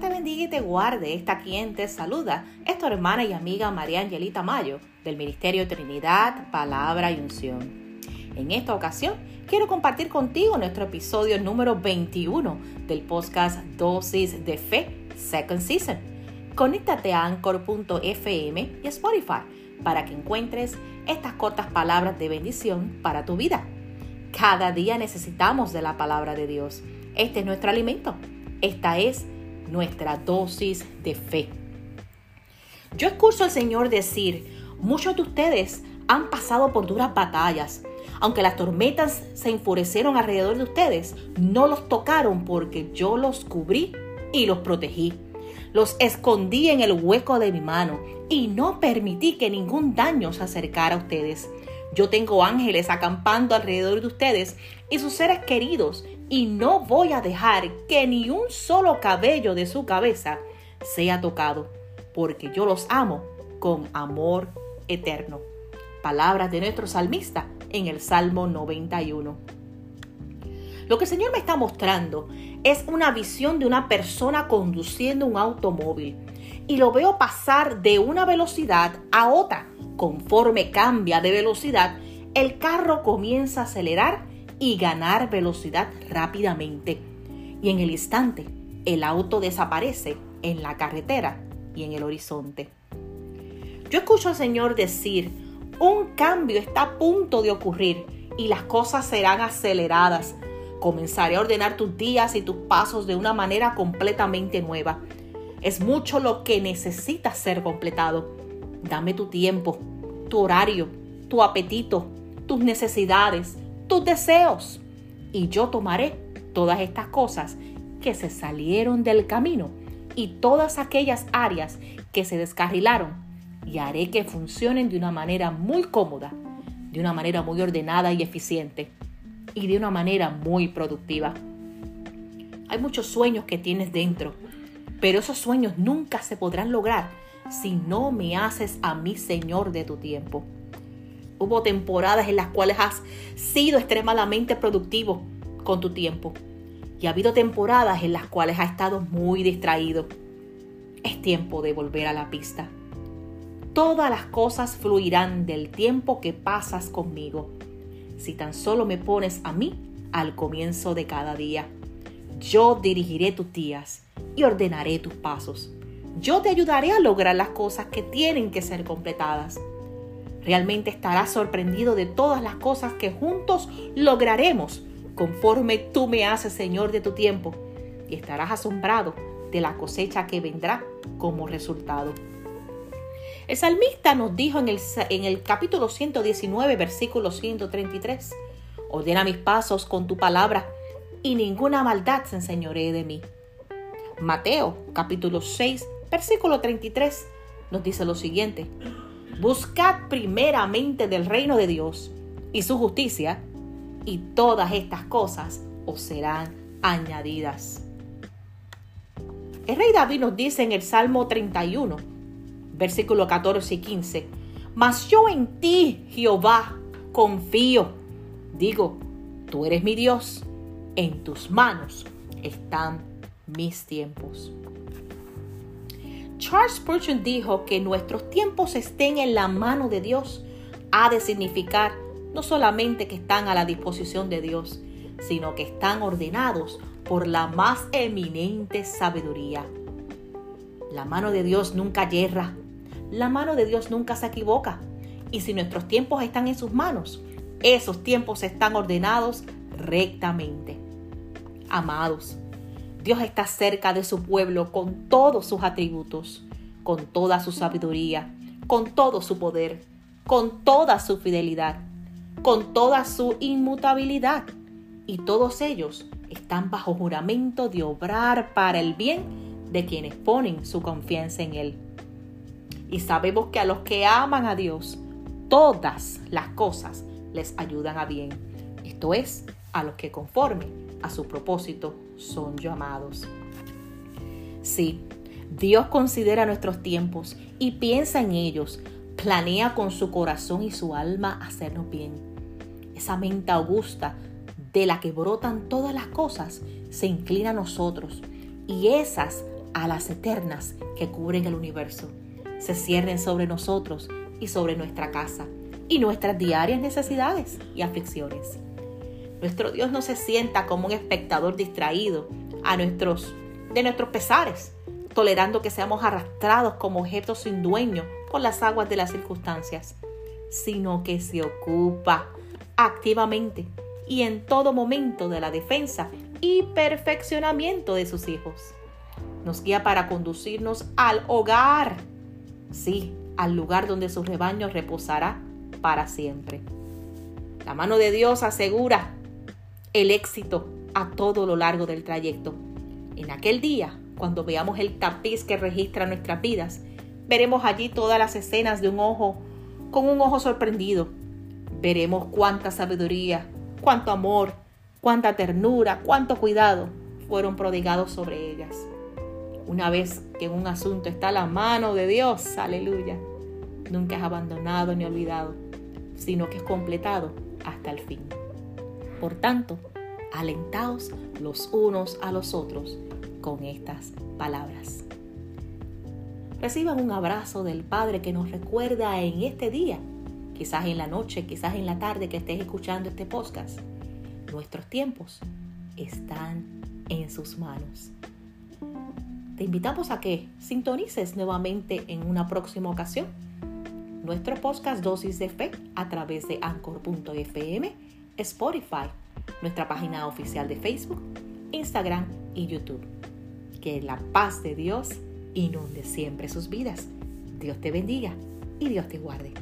Te bendiga y te guarde. Esta quien te saluda es tu hermana y amiga María Angelita Mayo del Ministerio Trinidad, Palabra y Unción. En esta ocasión quiero compartir contigo nuestro episodio número 21 del podcast Dosis de Fe Second Season. Conéctate a anchor.fm y Spotify para que encuentres estas cortas palabras de bendición para tu vida. Cada día necesitamos de la palabra de Dios. Este es nuestro alimento. Esta es nuestra dosis de fe. Yo escucho al Señor decir, muchos de ustedes han pasado por duras batallas. Aunque las tormentas se enfurecieron alrededor de ustedes, no los tocaron porque yo los cubrí y los protegí. Los escondí en el hueco de mi mano y no permití que ningún daño se acercara a ustedes. Yo tengo ángeles acampando alrededor de ustedes y sus seres queridos y no voy a dejar que ni un solo cabello de su cabeza sea tocado, porque yo los amo con amor eterno. Palabras de nuestro salmista en el Salmo 91. Lo que el Señor me está mostrando es una visión de una persona conduciendo un automóvil y lo veo pasar de una velocidad a otra. Conforme cambia de velocidad, el carro comienza a acelerar y ganar velocidad rápidamente. Y en el instante, el auto desaparece en la carretera y en el horizonte. Yo escucho al Señor decir, un cambio está a punto de ocurrir y las cosas serán aceleradas. Comenzaré a ordenar tus días y tus pasos de una manera completamente nueva. Es mucho lo que necesita ser completado. Dame tu tiempo, tu horario, tu apetito, tus necesidades, tus deseos. Y yo tomaré todas estas cosas que se salieron del camino y todas aquellas áreas que se descarrilaron y haré que funcionen de una manera muy cómoda, de una manera muy ordenada y eficiente y de una manera muy productiva. Hay muchos sueños que tienes dentro, pero esos sueños nunca se podrán lograr si no me haces a mí Señor de tu tiempo. Hubo temporadas en las cuales has sido extremadamente productivo con tu tiempo. Y ha habido temporadas en las cuales has estado muy distraído. Es tiempo de volver a la pista. Todas las cosas fluirán del tiempo que pasas conmigo. Si tan solo me pones a mí al comienzo de cada día. Yo dirigiré tus días y ordenaré tus pasos. Yo te ayudaré a lograr las cosas que tienen que ser completadas. Realmente estarás sorprendido de todas las cosas que juntos lograremos conforme tú me haces Señor de tu tiempo y estarás asombrado de la cosecha que vendrá como resultado. El salmista nos dijo en el, en el capítulo 119, versículo 133, ordena mis pasos con tu palabra y ninguna maldad se enseñoree de mí. Mateo capítulo 6, versículo 33 nos dice lo siguiente, Buscad primeramente del reino de Dios y su justicia, y todas estas cosas os serán añadidas. El rey David nos dice en el Salmo 31, versículo 14 y 15, Mas yo en ti, Jehová, confío. Digo, tú eres mi Dios, en tus manos están mis tiempos. Charles Spurgeon dijo que nuestros tiempos estén en la mano de Dios ha de significar no solamente que están a la disposición de Dios, sino que están ordenados por la más eminente sabiduría. La mano de Dios nunca yerra, la mano de Dios nunca se equivoca. Y si nuestros tiempos están en sus manos, esos tiempos están ordenados rectamente. Amados, Dios está cerca de su pueblo con todos sus atributos, con toda su sabiduría, con todo su poder, con toda su fidelidad, con toda su inmutabilidad. Y todos ellos están bajo juramento de obrar para el bien de quienes ponen su confianza en Él. Y sabemos que a los que aman a Dios, todas las cosas les ayudan a bien. Esto es, a los que conforme a su propósito son llamados. Sí, Dios considera nuestros tiempos y piensa en ellos, planea con su corazón y su alma hacernos bien. Esa mente augusta de la que brotan todas las cosas se inclina a nosotros y esas alas eternas que cubren el universo, se ciernen sobre nosotros y sobre nuestra casa y nuestras diarias necesidades y aflicciones. Nuestro Dios no se sienta como un espectador distraído a nuestros, de nuestros pesares, tolerando que seamos arrastrados como objetos sin dueño por las aguas de las circunstancias, sino que se ocupa activamente y en todo momento de la defensa y perfeccionamiento de sus hijos. Nos guía para conducirnos al hogar, sí, al lugar donde su rebaño reposará para siempre. La mano de Dios asegura el éxito a todo lo largo del trayecto. En aquel día, cuando veamos el tapiz que registra nuestras vidas, veremos allí todas las escenas de un ojo con un ojo sorprendido. Veremos cuánta sabiduría, cuánto amor, cuánta ternura, cuánto cuidado fueron prodigados sobre ellas. Una vez que en un asunto está la mano de Dios, aleluya, nunca es abandonado ni olvidado, sino que es completado hasta el fin. Por tanto, alentaos los unos a los otros con estas palabras. Reciban un abrazo del Padre que nos recuerda en este día, quizás en la noche, quizás en la tarde que estés escuchando este podcast. Nuestros tiempos están en sus manos. Te invitamos a que sintonices nuevamente en una próxima ocasión nuestro podcast Dosis de Fe a través de anchor.fm, Spotify, nuestra página oficial de Facebook, Instagram y YouTube. Que la paz de Dios inunde siempre sus vidas. Dios te bendiga y Dios te guarde.